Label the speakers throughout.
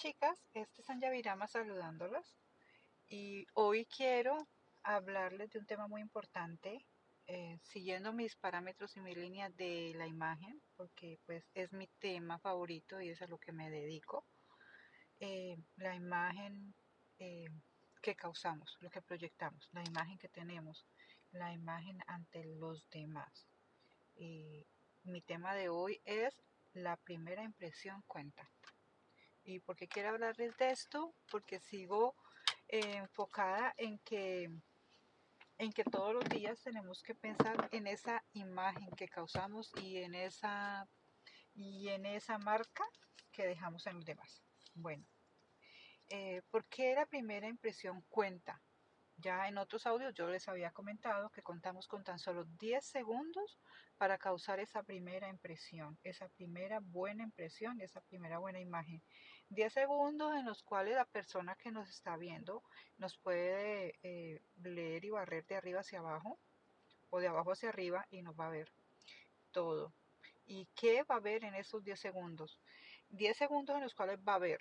Speaker 1: chicas, este es Virama saludándolas y hoy quiero hablarles de un tema muy importante eh, siguiendo mis parámetros y mi línea de la imagen porque pues es mi tema favorito y es a lo que me dedico eh, la imagen eh, que causamos, lo que proyectamos, la imagen que tenemos, la imagen ante los demás. Y mi tema de hoy es la primera impresión cuenta. ¿Y por qué quiero hablarles de esto? Porque sigo eh, enfocada en que, en que todos los días tenemos que pensar en esa imagen que causamos y en esa, y en esa marca que dejamos en los demás. Bueno, eh, ¿por qué la primera impresión cuenta? Ya en otros audios yo les había comentado que contamos con tan solo 10 segundos para causar esa primera impresión, esa primera buena impresión, esa primera buena imagen. 10 segundos en los cuales la persona que nos está viendo nos puede eh, leer y barrer de arriba hacia abajo o de abajo hacia arriba y nos va a ver todo. ¿Y qué va a ver en esos 10 segundos? 10 segundos en los cuales va a ver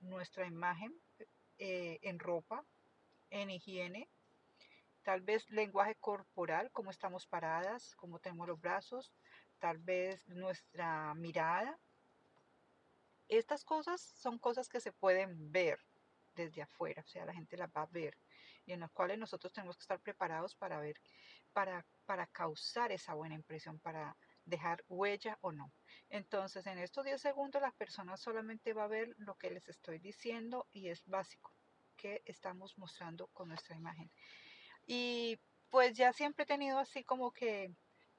Speaker 1: nuestra imagen eh, en ropa, en higiene, tal vez lenguaje corporal, cómo estamos paradas, cómo tenemos los brazos, tal vez nuestra mirada. Estas cosas son cosas que se pueden ver desde afuera, o sea, la gente las va a ver y en las cuales nosotros tenemos que estar preparados para ver, para, para causar esa buena impresión, para dejar huella o no. Entonces, en estos 10 segundos la persona solamente va a ver lo que les estoy diciendo y es básico que estamos mostrando con nuestra imagen. Y pues ya siempre he tenido así como que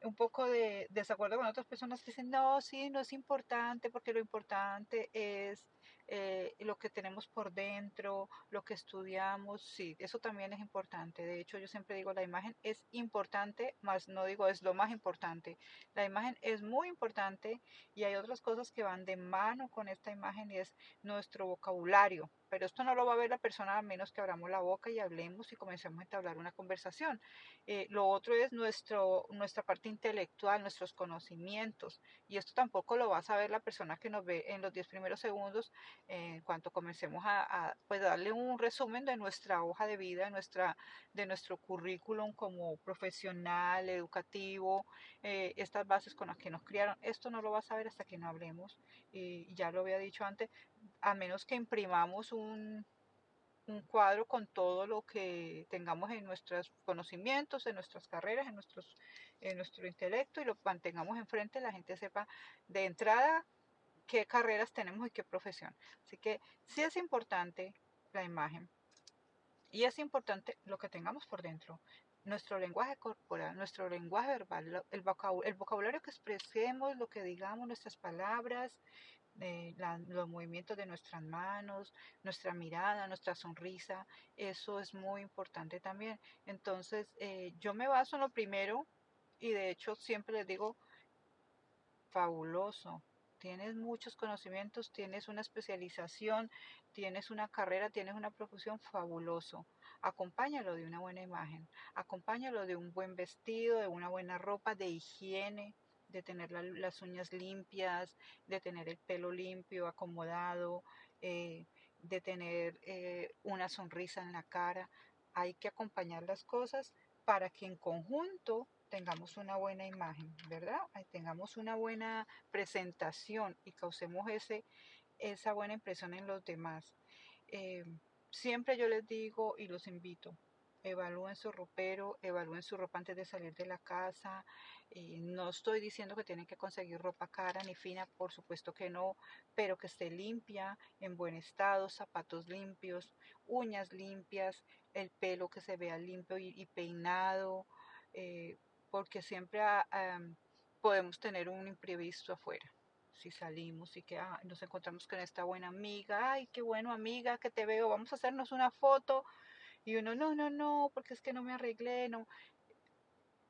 Speaker 1: un poco de desacuerdo con otras personas que dicen, no, sí, no es importante porque lo importante es eh, lo que tenemos por dentro, lo que estudiamos, sí, eso también es importante. De hecho, yo siempre digo, la imagen es importante, más no digo es lo más importante. La imagen es muy importante y hay otras cosas que van de mano con esta imagen y es nuestro vocabulario. Pero esto no lo va a ver la persona a menos que abramos la boca y hablemos y comencemos a entablar una conversación. Eh, lo otro es nuestro, nuestra parte intelectual, nuestros conocimientos. Y esto tampoco lo va a saber la persona que nos ve en los 10 primeros segundos en cuanto comencemos a, pues darle un resumen de nuestra hoja de vida, de, nuestra, de nuestro currículum como profesional, educativo, eh, estas bases con las que nos criaron. Esto no lo va a saber hasta que no hablemos. Y ya lo había dicho antes, a menos que imprimamos un, un cuadro con todo lo que tengamos en nuestros conocimientos, en nuestras carreras, en, nuestros, en nuestro intelecto y lo mantengamos enfrente, la gente sepa de entrada qué carreras tenemos y qué profesión. Así que sí es importante la imagen y es importante lo que tengamos por dentro, nuestro lenguaje corporal, nuestro lenguaje verbal, el vocabulario, que expresemos, lo que digamos, nuestras palabras, eh, los movimientos de nuestras manos, nuestra mirada, nuestra sonrisa, eso es muy importante también. Entonces, eh, yo me baso en lo primero y de hecho siempre les digo, fabuloso, tienes muchos conocimientos, tienes una especialización, tienes una carrera, tienes una profesión fabuloso. Acompáñalo de una buena imagen, acompáñalo de un buen vestido, de una buena ropa, de higiene, de tener las uñas limpias, de tener el pelo limpio, acomodado, eh, de tener eh, una sonrisa en la cara. Hay que acompañar las cosas para que en conjunto tengamos una buena imagen, ¿verdad? Tengamos una buena presentación y causemos ese, esa buena impresión en los demás. Eh, siempre yo les digo y los invito, evalúen su ropero, evalúen su ropa antes de salir de la casa. Eh, no estoy diciendo que tienen que conseguir ropa cara ni fina, por supuesto que no, pero que esté limpia, en buen estado, zapatos limpios, uñas limpias, el pelo que se vea limpio y, peinado. Eh, porque siempre ah, podemos tener un imprevisto afuera. Si salimos y que ah, nos encontramos con esta buena amiga, ay, qué bueno amiga que te veo, vamos a hacernos una foto. Y uno, no, no, no, porque es que no me arreglé, no.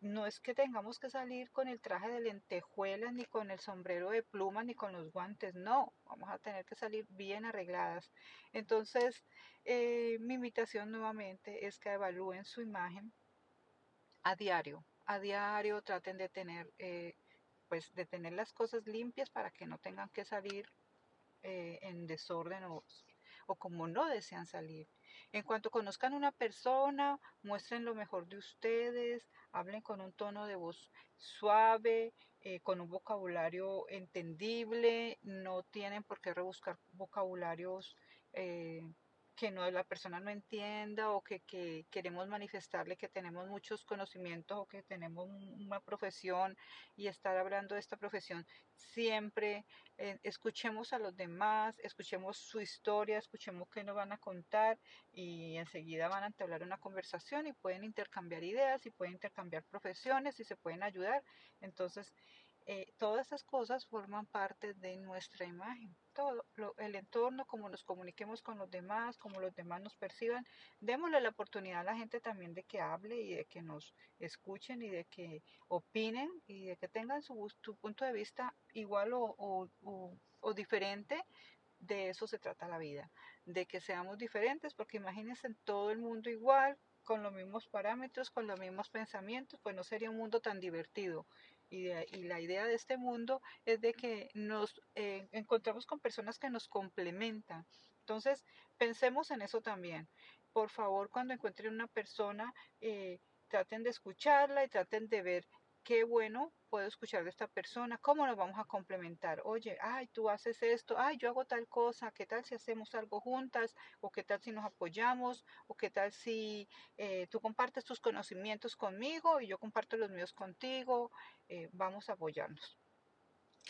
Speaker 1: No es que tengamos que salir con el traje de lentejuelas, ni con el sombrero de plumas, ni con los guantes, no, vamos a tener que salir bien arregladas. Entonces, eh, mi invitación nuevamente es que evalúen su imagen a diario, a diario, traten de tener, eh, pues, de tener las cosas limpias para que no tengan que salir eh, en desorden o, o como no desean salir. En cuanto conozcan una persona, muestren lo mejor de ustedes, hablen con un tono de voz suave, eh, con un vocabulario entendible, no tienen por qué rebuscar vocabularios eh, que no la persona no entienda o que, que, queremos manifestarle que tenemos muchos conocimientos o que tenemos una profesión y estar hablando de esta profesión siempre eh, escuchemos a los demás escuchemos su historia escuchemos qué nos van a contar y enseguida van a entablar una conversación y pueden intercambiar ideas y pueden intercambiar profesiones y se pueden ayudar entonces eh, todas esas cosas forman parte de nuestra imagen. Todo el entorno, como nos comuniquemos con los demás, como los demás nos perciban, démosle la oportunidad a la gente también de que hable y de que nos escuchen y de que opinen y de que tengan su, punto de vista igual o, diferente. De eso se trata la vida, de que seamos diferentes, porque imagínense en todo el mundo igual, con los mismos parámetros, con los mismos pensamientos, pues no sería un mundo tan divertido. Y, la idea de este mundo es de que nos eh, encontramos con personas que nos complementan. Entonces, pensemos en eso también. Por favor, cuando encuentren una persona, eh, traten de escucharla y traten de ver qué bueno puedo escuchar de esta persona, cómo nos vamos a complementar. Oye, ay, tú haces esto, ay, yo hago tal cosa, ¿qué tal si hacemos algo juntas? ¿O qué tal si nos apoyamos? ¿O qué tal si eh, tú compartes tus conocimientos conmigo y yo comparto los míos contigo? Eh, vamos a apoyarnos.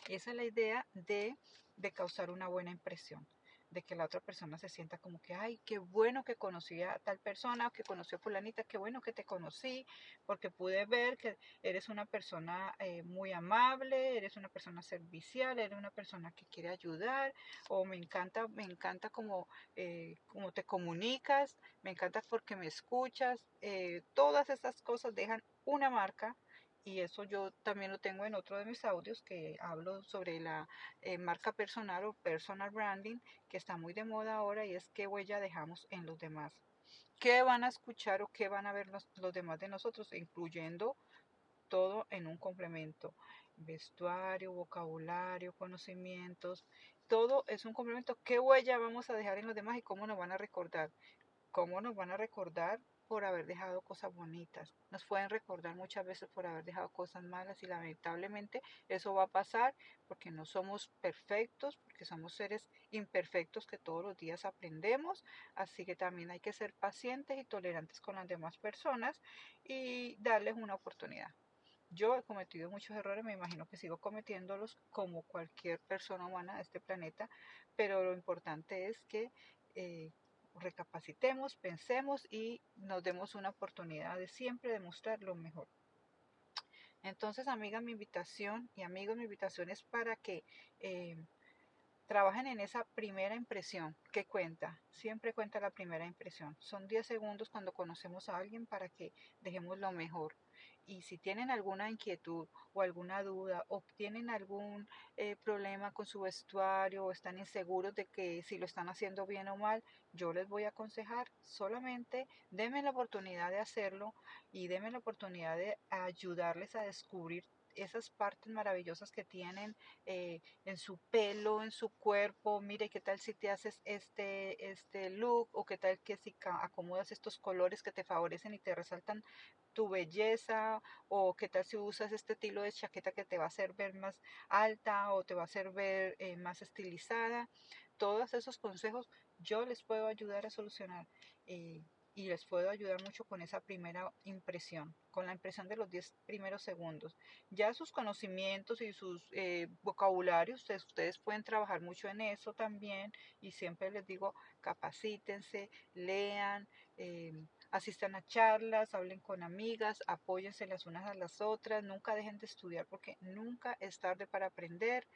Speaker 1: Esa es la idea de, de causar una buena impresión de que la otra persona se sienta como que, ay, qué bueno que conocí a tal persona, que conoció a fulanita, qué bueno que te conocí, porque pude ver que eres una persona eh, muy amable, eres una persona servicial, eres una persona que quiere ayudar, o me encanta, me encanta como, eh, como te comunicas, me encanta porque me escuchas, eh, todas esas cosas dejan una marca y eso yo también lo tengo en otro de mis audios que hablo sobre la eh, marca personal o personal branding que está muy de moda ahora y es qué huella dejamos en los demás. ¿Qué van a escuchar o qué van a ver los, los demás de nosotros, incluyendo todo en un complemento? Vestuario, vocabulario, conocimientos, todo es un complemento. ¿Qué huella vamos a dejar en los demás y cómo nos van a recordar? ¿Cómo nos van a recordar por haber dejado cosas bonitas. Nos pueden recordar muchas veces por haber dejado cosas malas y lamentablemente eso va a pasar porque no somos perfectos, porque somos seres imperfectos que todos los días aprendemos. Así que también hay que ser pacientes y tolerantes con las demás personas y darles una oportunidad. Yo he cometido muchos errores, me imagino que sigo cometiéndolos como cualquier persona humana de este planeta, pero lo importante es que eh, recapacitemos, pensemos y nos demos una oportunidad de siempre demostrar lo mejor. Entonces, amiga, mi invitación y amigos, mi invitación es para que eh, trabajen en esa primera impresión que cuenta. Siempre cuenta la primera impresión. Son 10 segundos cuando conocemos a alguien para que dejemos lo mejor y si tienen alguna inquietud o alguna duda o tienen algún eh, problema con su vestuario o están inseguros de que si lo están haciendo bien o mal, yo les voy a aconsejar solamente denme la oportunidad de hacerlo y denme la oportunidad de ayudarles a descubrir esas partes maravillosas que tienen eh, en su pelo, en su cuerpo. Mire, ¿qué tal si te haces este, este look? O qué tal que si acomodas estos colores que te favorecen y te resaltan tu belleza? O qué tal si usas este estilo de chaqueta que te va a hacer ver más alta o te va a hacer ver eh, más estilizada. Todos esos consejos yo les puedo ayudar a solucionar. Eh, y les puedo ayudar mucho con esa primera impresión, con la impresión de los 10 primeros segundos. Ya sus conocimientos y sus eh, vocabularios, ustedes, ustedes, pueden trabajar mucho en eso también y siempre les digo, capacítense, lean, eh, asistan a charlas, hablen con amigas, apóyense las unas a las otras, nunca dejen de estudiar porque nunca es tarde para aprender.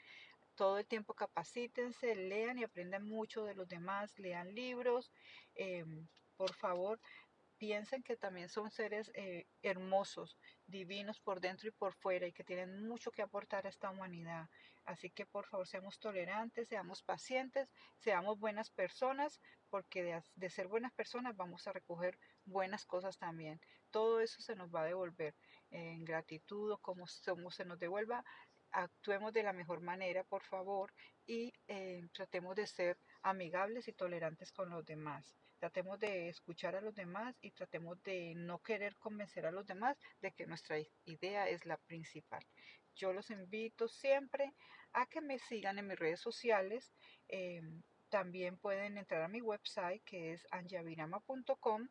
Speaker 1: Todo el tiempo capacítense, lean y aprendan mucho de los demás, lean libros. Em, por favor, piensen que también son seres eh, hermosos, divinos por dentro y por fuera y que tienen mucho que aportar a esta humanidad. Así que por favor seamos tolerantes, seamos pacientes, seamos buenas personas, porque de, ser buenas personas vamos a recoger buenas cosas también. Todo eso se nos va a devolver en gratitud o como, como se nos devuelva, actuemos de la mejor manera, por favor, y eh, tratemos de ser amigables y tolerantes con los demás. Tratemos de escuchar a los demás y tratemos de no querer convencer a los demás de que nuestra idea es la principal. Yo los invito siempre a que me sigan en mis redes sociales. Em, también pueden entrar a mi website que es anjavirama.com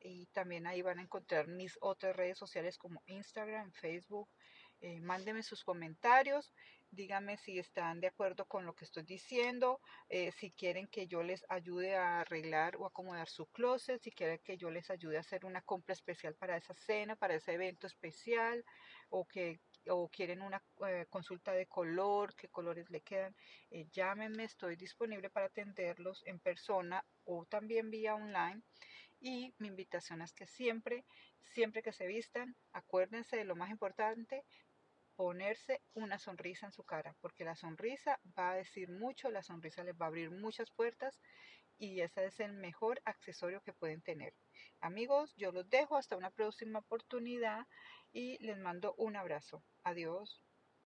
Speaker 1: y también ahí van a encontrar mis otras redes sociales como Instagram, Facebook. Eh, mándenme sus comentarios, díganme si están de acuerdo con lo que estoy diciendo, eh, si quieren que yo les ayude a arreglar o acomodar su closet, si quieren que yo les ayude a hacer una compra especial para esa cena, para ese evento especial, o que o quieren una eh, consulta de color, qué colores le quedan, eh, llámenme, estoy disponible para atenderlos en persona o también vía online. Y mi invitación es que siempre, siempre que se vistan, acuérdense de lo más importante, ponerse una sonrisa en su cara, porque la sonrisa va a decir mucho, la sonrisa les va a abrir muchas puertas y ese es el mejor accesorio que pueden tener. Amigos, yo los dejo hasta una próxima oportunidad y les mando un abrazo. Adiós.